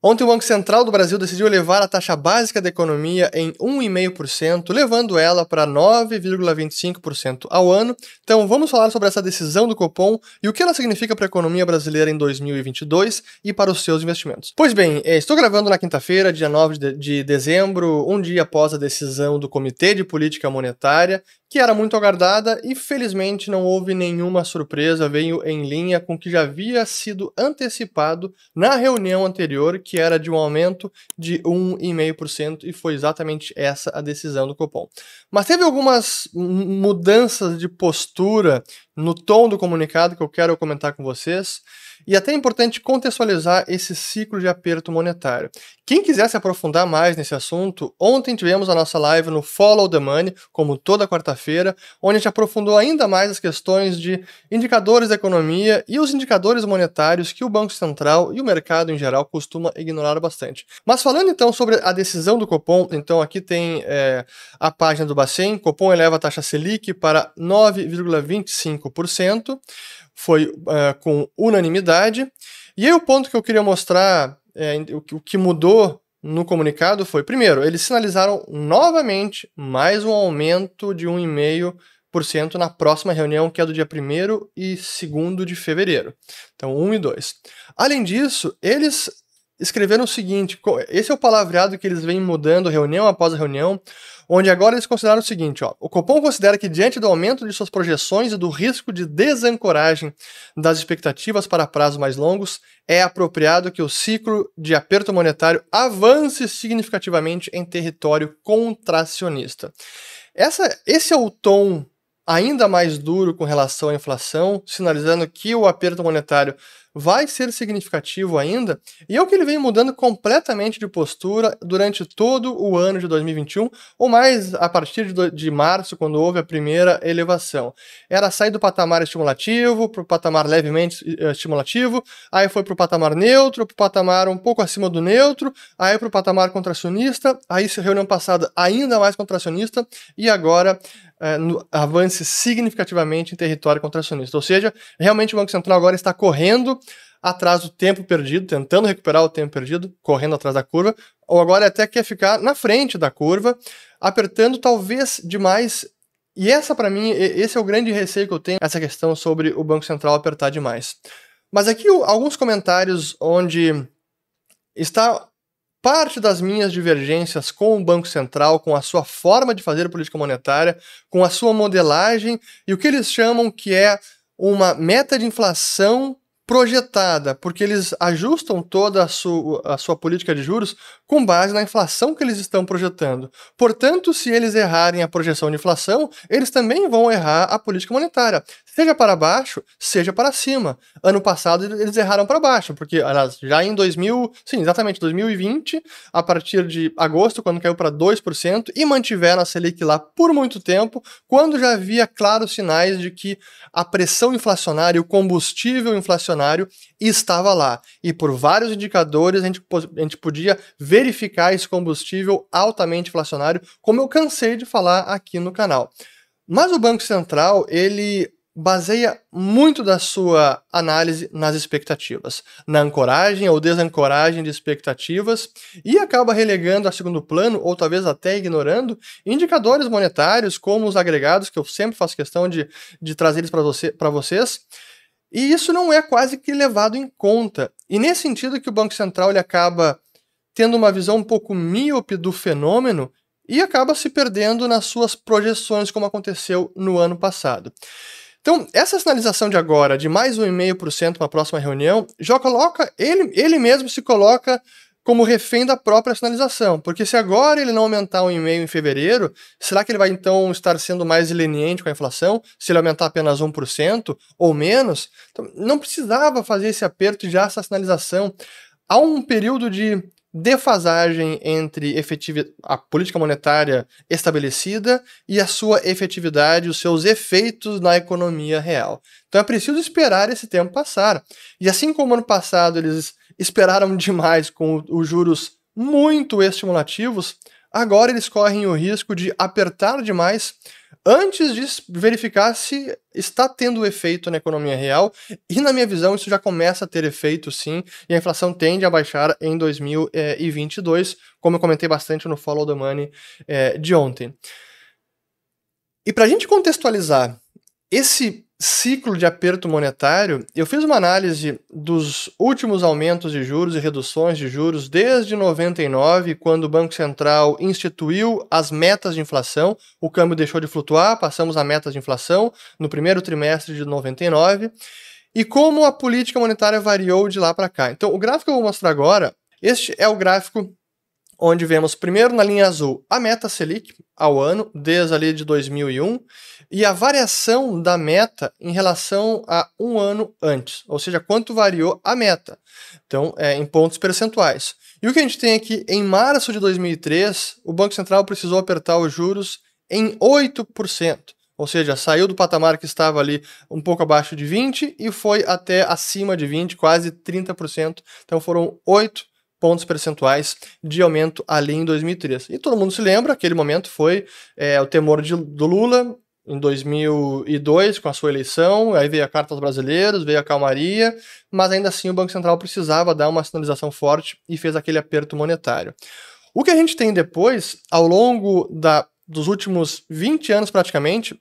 Ontem o Banco Central do Brasil decidiu elevar a taxa básica da economia em 1,5%, levando ela para 9,25% ao ano. Então vamos falar sobre essa decisão do Copom e o que ela significa para a economia brasileira em 2022 e para os seus investimentos. Pois bem, eh, estou gravando na quinta-feira, dia 9 de dezembro, um dia após a decisão do Comitê de Política Monetária, que era muito aguardada e felizmente não houve nenhuma surpresa, veio em linha com o que já havia sido antecipado na reunião anterior, que era de um aumento de 1,5% e foi exatamente essa a decisão do Copom. Mas teve algumas mudanças de postura no tom do comunicado que eu quero comentar com vocês. E até é importante contextualizar esse ciclo de aperto monetário. Quem quiser se aprofundar mais nesse assunto, ontem tivemos a nossa live no Follow the Money, como toda quarta-feira, onde a gente aprofundou ainda mais as questões de indicadores da economia e os indicadores monetários que o Banco Central e o mercado em geral costuma ignorar bastante. Mas falando então sobre a decisão do Copom, então aqui tem é, a página do Bacen, Copom eleva a taxa Selic para 9,25% foi uh, com unanimidade. E aí o ponto que eu queria mostrar, é, o que mudou no comunicado foi, primeiro, eles sinalizaram novamente mais um aumento de 1,5% na próxima reunião, que é do dia 1 e 2 de fevereiro. Então, 1 e 2. Além disso, eles escreveram o seguinte: esse é o palavreado que eles vêm mudando reunião após reunião onde agora eles consideraram o seguinte: ó, o Copom considera que, diante do aumento de suas projeções e do risco de desancoragem das expectativas para prazos mais longos, é apropriado que o ciclo de aperto monetário avance significativamente em território contracionista. Essa, esse é o tom ainda mais duro com relação à inflação, sinalizando que o aperto monetário vai ser significativo ainda, e é o que ele vem mudando completamente de postura durante todo o ano de 2021, ou mais a partir de, de março, quando houve a primeira elevação. Era sair do patamar estimulativo para o patamar levemente eh, estimulativo, aí foi para o patamar neutro, para o patamar um pouco acima do neutro, aí para o patamar contracionista, aí reunião passada ainda mais contracionista, e agora é, no, avance significativamente em território contracionista. Ou seja, realmente o Banco Central agora está correndo atrás do tempo perdido, tentando recuperar o tempo perdido, correndo atrás da curva, ou agora até quer ficar na frente da curva, apertando talvez demais. E essa, para mim, esse é o grande receio que eu tenho, essa questão sobre o Banco Central apertar demais. Mas aqui alguns comentários onde está parte das minhas divergências com o Banco Central, com a sua forma de fazer política monetária, com a sua modelagem e o que eles chamam que é uma meta de inflação projetada, porque eles ajustam toda a, a sua política de juros com base na inflação que eles estão projetando. Portanto, se eles errarem a projeção de inflação, eles também vão errar a política monetária, seja para baixo, seja para cima. Ano passado eles erraram para baixo, porque já em 2000, sim, exatamente 2020, a partir de agosto, quando caiu para 2% e mantiveram a Selic lá por muito tempo, quando já havia claros sinais de que a pressão inflacionária, o combustível inflacionário estava lá. E por vários indicadores a gente, a gente podia verificar esse combustível altamente inflacionário, como eu cansei de falar aqui no canal. Mas o Banco Central, ele baseia muito da sua análise nas expectativas, na ancoragem ou desancoragem de expectativas e acaba relegando a segundo plano, ou talvez até ignorando, indicadores monetários como os agregados, que eu sempre faço questão de, de trazer eles para você, vocês, e isso não é quase que levado em conta. E nesse sentido que o Banco Central ele acaba tendo uma visão um pouco míope do fenômeno e acaba se perdendo nas suas projeções, como aconteceu no ano passado. Então, essa sinalização de agora, de mais 1,5% para a próxima reunião, já coloca, ele, ele mesmo se coloca como refém da própria sinalização. Porque se agora ele não aumentar um e-mail em fevereiro, será que ele vai então estar sendo mais leniente com a inflação? Se ele aumentar apenas 1% ou menos? Então, não precisava fazer esse aperto já essa sinalização. Há um período de defasagem entre a política monetária estabelecida e a sua efetividade, os seus efeitos na economia real. Então é preciso esperar esse tempo passar. E assim como ano passado eles esperaram demais com os juros muito estimulativos, agora eles correm o risco de apertar demais antes de verificar se está tendo efeito na economia real. E, na minha visão, isso já começa a ter efeito, sim, e a inflação tende a baixar em 2022, como eu comentei bastante no Follow the Money é, de ontem. E para a gente contextualizar esse ciclo de aperto monetário, eu fiz uma análise dos últimos aumentos de juros e reduções de juros desde 99, quando o Banco Central instituiu as metas de inflação, o câmbio deixou de flutuar, passamos a metas de inflação no primeiro trimestre de 99, e como a política monetária variou de lá para cá. Então, o gráfico que eu vou mostrar agora, este é o gráfico onde vemos primeiro na linha azul a meta Selic ao ano, desde ali de 2001, e a variação da meta em relação a um ano antes, ou seja, quanto variou a meta, então é, em pontos percentuais. E o que a gente tem aqui, em março de 2003, o Banco Central precisou apertar os juros em 8%. Ou seja, saiu do patamar que estava ali um pouco abaixo de 20 e foi até acima de 20, quase 30%. Então foram 8 pontos percentuais de aumento ali em 2003. E todo mundo se lembra, aquele momento foi é, o temor de, do Lula em 2002 com a sua eleição, aí veio a Carta aos Brasileiros, veio a calmaria, mas ainda assim o Banco Central precisava dar uma sinalização forte e fez aquele aperto monetário. O que a gente tem depois, ao longo da, dos últimos 20 anos praticamente,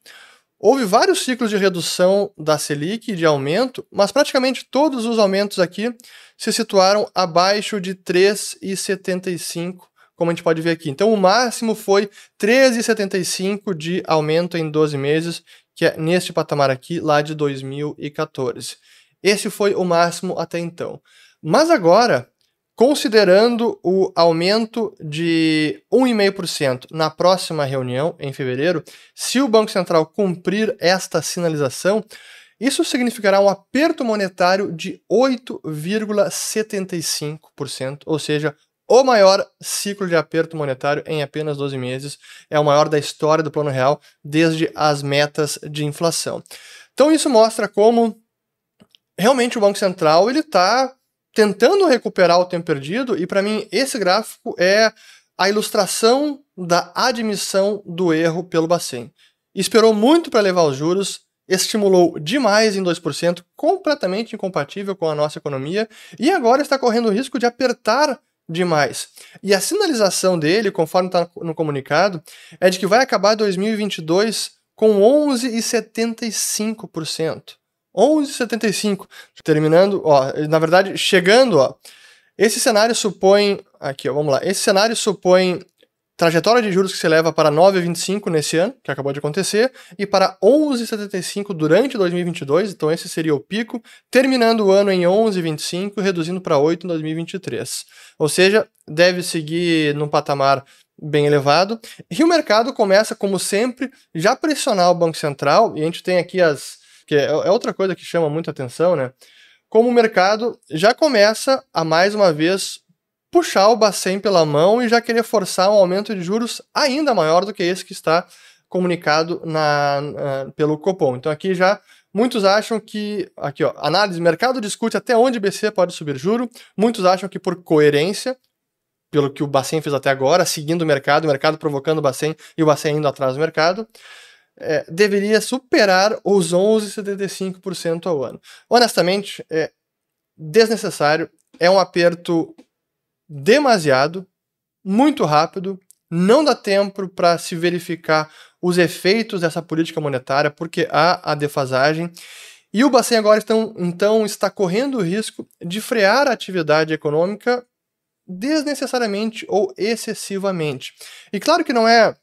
houve vários ciclos de redução da Selic, de aumento, mas praticamente todos os aumentos aqui se situaram abaixo de 3,75 como a gente pode ver aqui. Então, o máximo foi 13,75 de aumento em 12 meses, que é neste patamar aqui, lá de 2014. Esse foi o máximo até então. Mas agora, considerando o aumento de 1,5% na próxima reunião, em fevereiro, se o Banco Central cumprir esta sinalização, isso significará um aperto monetário de 8,75%, ou seja, o maior ciclo de aperto monetário em apenas 12 meses, é o maior da história do Plano Real desde as metas de inflação. Então isso mostra como realmente o Banco Central ele está tentando recuperar o tempo perdido e para mim esse gráfico é a ilustração da admissão do erro pelo Bacen. Esperou muito para levar os juros, estimulou demais em 2%, completamente incompatível com a nossa economia, e agora está correndo o risco de apertar demais. E a sinalização dele, conforme está no comunicado, é de que vai acabar 2022 com 11,75%. 11,75%. Terminando, ó, na verdade, chegando, ó. Esse cenário supõe, aqui, ó, vamos lá. Esse cenário supõe trajetória de juros que se leva para 9,25 nesse ano, que acabou de acontecer, e para 11,75 durante 2022, então esse seria o pico, terminando o ano em 11,25, reduzindo para 8 em 2023. Ou seja, deve seguir num patamar bem elevado. E o mercado começa, como sempre, já pressionar o Banco Central, e a gente tem aqui as. Que é, é outra coisa que chama muita atenção, né? Como o mercado já começa a mais uma vez puxar o Bacen pela mão e já querer forçar um aumento de juros ainda maior do que esse que está comunicado na, pelo Copom. Então aqui já muitos acham que aqui ó, análise mercado discute até onde o BC pode subir juro. Muitos acham que por coerência, pelo que o Bacen fez até agora, seguindo o mercado, o mercado provocando o Bacen e o Bacen indo atrás do mercado, é, deveria superar os 11,75% ao ano. Honestamente, é desnecessário, é um aperto demasiado, muito rápido, não dá tempo para se verificar os efeitos dessa política monetária, porque há a defasagem. E o Bacen agora então, então está correndo o risco de frear a atividade econômica desnecessariamente ou excessivamente. E claro que não é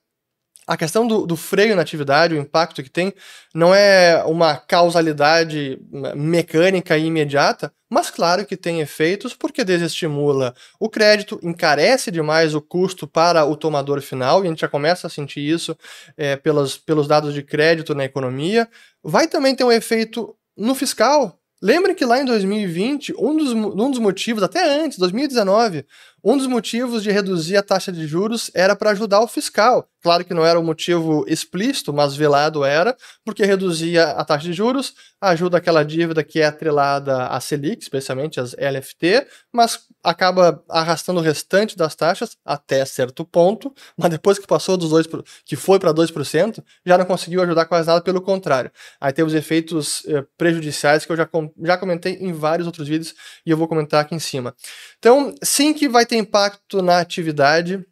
a questão do, do, freio na atividade, o impacto que tem, não é uma causalidade mecânica e imediata, mas claro que tem efeitos porque desestimula o crédito, encarece demais o custo para o tomador final, e a gente já começa a sentir isso é, pelos, pelos dados de crédito na economia. Vai também ter um efeito no fiscal. Lembre que lá em 2020, um dos, um dos motivos, até antes, 2019, um dos motivos de reduzir a taxa de juros era para ajudar o fiscal. Claro que não era o um motivo explícito, mas velado era, porque reduzia a taxa de juros, ajuda aquela dívida que é atrelada à Selic, especialmente as LFT, mas acaba arrastando o restante das taxas até certo ponto, mas depois que passou dos dois, que foi para 2%, já não conseguiu ajudar quase nada, pelo contrário. Aí tem os efeitos eh, prejudiciais que eu já, com, já comentei em vários outros vídeos e eu vou comentar aqui em cima. Então, sim que vai ter impacto na atividade,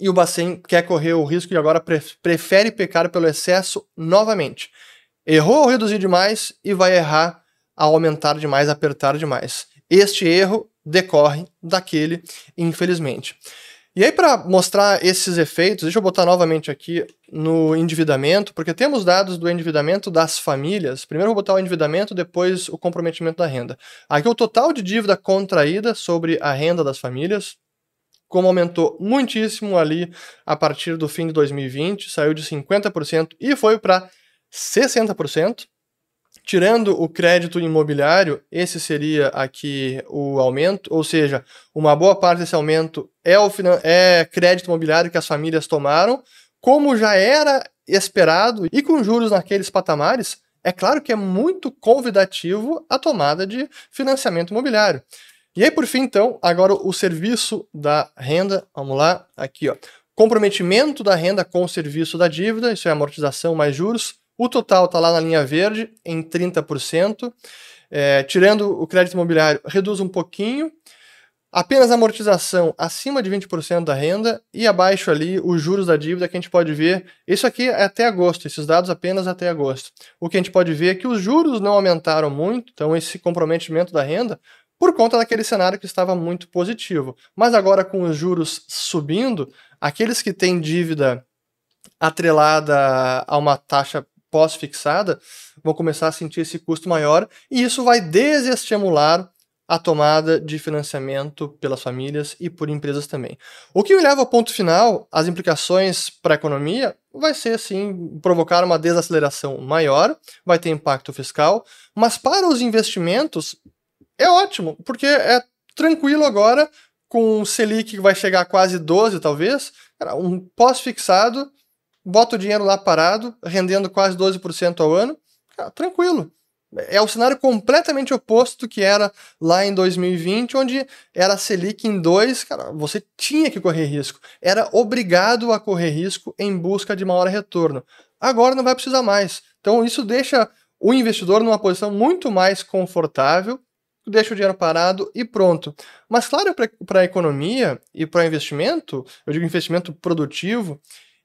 e o Bacen quer correr o risco e agora prefere pecar pelo excesso novamente. Errou ao reduzir demais e vai errar ao aumentar demais, apertar demais. Este erro decorre daquele, infelizmente. E aí, para mostrar esses efeitos, deixa eu botar novamente aqui no endividamento, porque temos dados do endividamento das famílias. Primeiro vou botar o endividamento, depois o comprometimento da renda. Aqui é o total de dívida contraída sobre a renda das famílias, como aumentou muitíssimo ali a partir do fim de 2020, saiu de 50% e foi para 60%. Tirando o crédito imobiliário, esse seria aqui o aumento, ou seja, uma boa parte desse aumento é, o é crédito imobiliário que as famílias tomaram, como já era esperado, e com juros naqueles patamares, é claro que é muito convidativo a tomada de financiamento imobiliário. E aí, por fim, então, agora o serviço da renda, vamos lá, aqui, ó. Comprometimento da renda com o serviço da dívida, isso é amortização mais juros. O total está lá na linha verde, em 30%. É, tirando o crédito imobiliário, reduz um pouquinho. Apenas amortização acima de 20% da renda e abaixo ali os juros da dívida que a gente pode ver. Isso aqui é até agosto, esses dados apenas até agosto. O que a gente pode ver é que os juros não aumentaram muito, então esse comprometimento da renda por conta daquele cenário que estava muito positivo. Mas agora, com os juros subindo, aqueles que têm dívida atrelada a uma taxa pós-fixada vão começar a sentir esse custo maior e isso vai desestimular a tomada de financiamento pelas famílias e por empresas também. O que me leva ao ponto final, as implicações para a economia vai ser sim provocar uma desaceleração maior, vai ter impacto fiscal, mas para os investimentos é ótimo, porque é tranquilo agora, com o Selic que vai chegar a quase 12, talvez, um pós-fixado, bota o dinheiro lá parado, rendendo quase 12% ao ano, tranquilo. É o cenário completamente oposto que era lá em 2020, onde era Selic em 2, cara, você tinha que correr risco. Era obrigado a correr risco em busca de maior retorno. Agora não vai precisar mais. Então isso deixa o investidor numa posição muito mais confortável deixa o dinheiro parado e pronto. Mas, claro, para a economia e para investimento, eu digo investimento produtivo,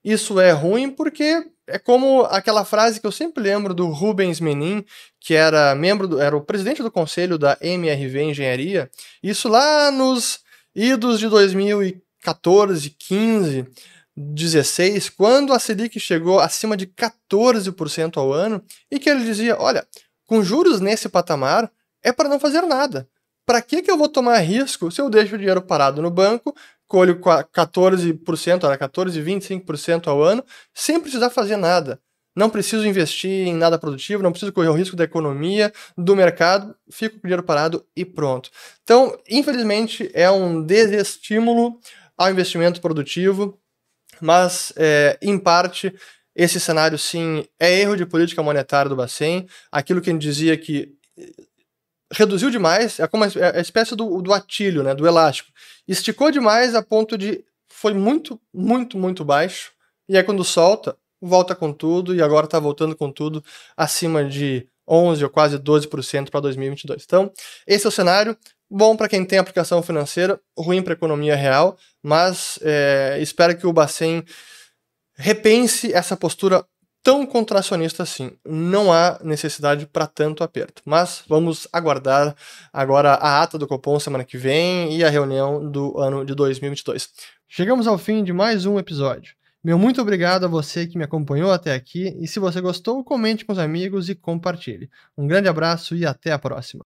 isso é ruim porque é como aquela frase que eu sempre lembro do Rubens Menin, que era membro do, era o presidente do conselho da MRV Engenharia, isso lá nos idos de 2014, 15, 16, quando a Selic chegou acima de 14% ao ano, e que ele dizia: olha, com juros nesse patamar, é para não fazer nada. Para que, que eu vou tomar risco se eu deixo o dinheiro parado no banco, colho 14%, era 14, 25% ao ano, sem precisar fazer nada? Não preciso investir em nada produtivo, não preciso correr o risco da economia, do mercado, fico com o dinheiro parado e pronto. Então, infelizmente, é um desestímulo ao investimento produtivo, mas, é, em parte, esse cenário, sim, é erro de política monetária do Bacen, aquilo que gente dizia que reduziu demais, é como a, é a espécie do, do atilho, né, do elástico. Esticou demais a ponto de foi muito, muito, muito baixo. E aí quando solta, volta com tudo e agora está voltando com tudo acima de 11 ou quase 12% para 2022. Então, esse é o cenário. Bom para quem tem aplicação financeira, ruim para a economia real, mas é, espero que o Bacen repense essa postura tão contracionista assim. Não há necessidade para tanto aperto. Mas vamos aguardar agora a ata do Copom semana que vem e a reunião do ano de 2022. Chegamos ao fim de mais um episódio. Meu muito obrigado a você que me acompanhou até aqui e se você gostou, comente com os amigos e compartilhe. Um grande abraço e até a próxima.